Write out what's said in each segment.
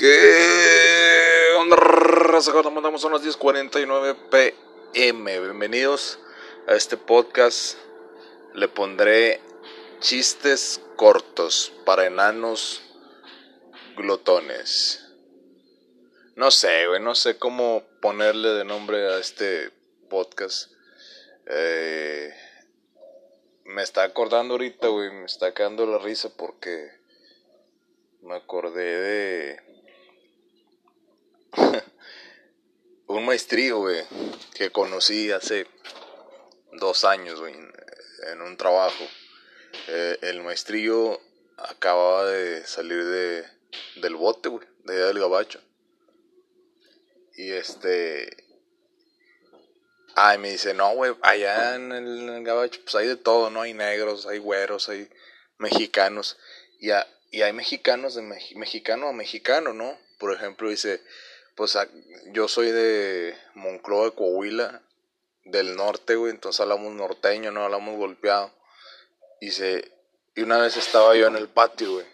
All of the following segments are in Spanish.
¿Qué onda, mandamos son las 10:49 pm. Bienvenidos a este podcast. Le pondré chistes cortos para enanos glotones. No sé, güey, no sé cómo ponerle de nombre a este podcast. Eh, me está acordando ahorita, güey, me está quedando la risa porque me acordé de un maestrío, güey, que conocí hace dos años, en un trabajo. Eh, el maestrillo acababa de salir de, del bote, güey, de allá del gabacho. Y este... Ay, me dice, no, güey, allá en el, gabacho, pues hay de todo, ¿no? Hay negros, hay güeros, hay mexicanos. Y, y hay mexicanos de mexicano a mexicano, ¿no? Por ejemplo, dice, pues yo soy de Moncloa, de Coahuila, del norte, güey, entonces hablamos norteño, no hablamos golpeado. Y, se, y una vez estaba yo en el patio, güey,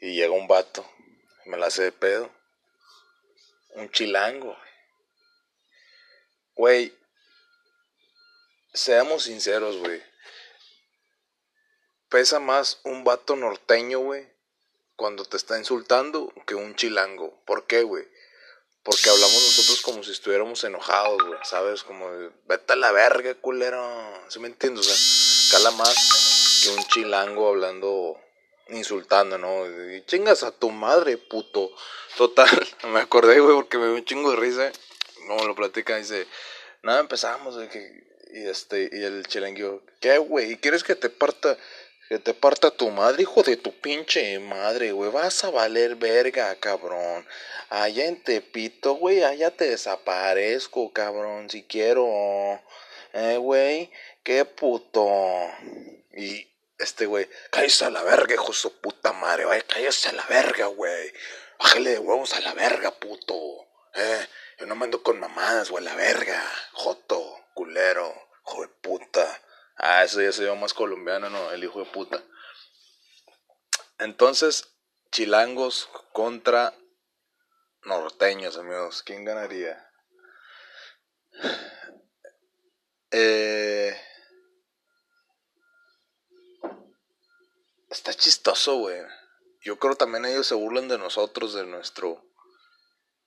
y llega un vato, me la hace de pedo. Un chilango, güey. seamos sinceros, güey. Pesa más un vato norteño, güey, cuando te está insultando que un chilango. ¿Por qué, güey? Porque hablamos nosotros como si estuviéramos enojados, güey, ¿sabes? Como, vete a la verga, culero. ¿Sí me entiendes? O sea, cala más que un chilango hablando, insultando, ¿no? Y chingas a tu madre, puto. Total, me acordé, güey, porque me dio un chingo de risa. Como lo platica, dice, nada, empezamos, y este, y el chilango, ¿qué, güey? ¿Quieres que te parta? Que te parta tu madre, hijo de tu pinche madre, güey. Vas a valer verga, cabrón. Allá en Tepito, güey, allá te desaparezco, cabrón, si quiero. Eh, güey, qué puto. Y este, güey, cállese a la verga, hijo de su puta madre, güey. Cállese a la verga, güey. Bájale de huevos a la verga, puto. Eh, yo no mando con mamadas, güey, la verga. Joto, culero, hijo de puta. Ah, eso ya se llama más colombiano, no, el hijo de puta. Entonces, chilangos contra norteños, amigos. ¿Quién ganaría? Eh, está chistoso, güey. Yo creo también ellos se burlan de nosotros, de nuestro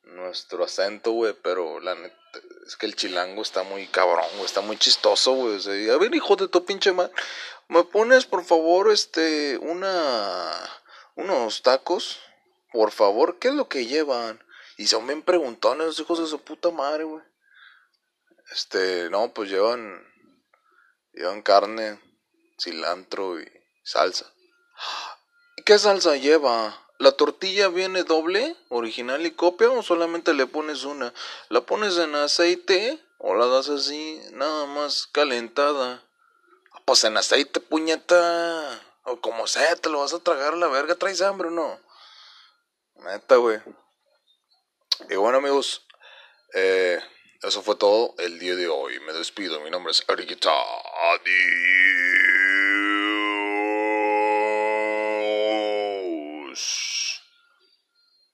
nuestro acento, güey, pero la neta, es que el chilango está muy cabrón, güey, está muy chistoso, güey. a ver, hijo de tu pinche madre, ¿me pones, por favor, este, una, unos tacos? Por favor, ¿qué es lo que llevan? Y son bien preguntones los hijos de su puta madre, güey. Este, no, pues llevan, llevan carne, cilantro y salsa. ¿Y qué salsa lleva? ¿La tortilla viene doble, original y copia o solamente le pones una? ¿La pones en aceite o la das así, nada más calentada? Pues en aceite, puñeta. O como sea, te lo vas a tragar a la verga. ¿Traes hambre o no? Neta, güey. Y bueno, amigos, eh, eso fue todo el día de hoy. Me despido. Mi nombre es Ariquita. Adiós.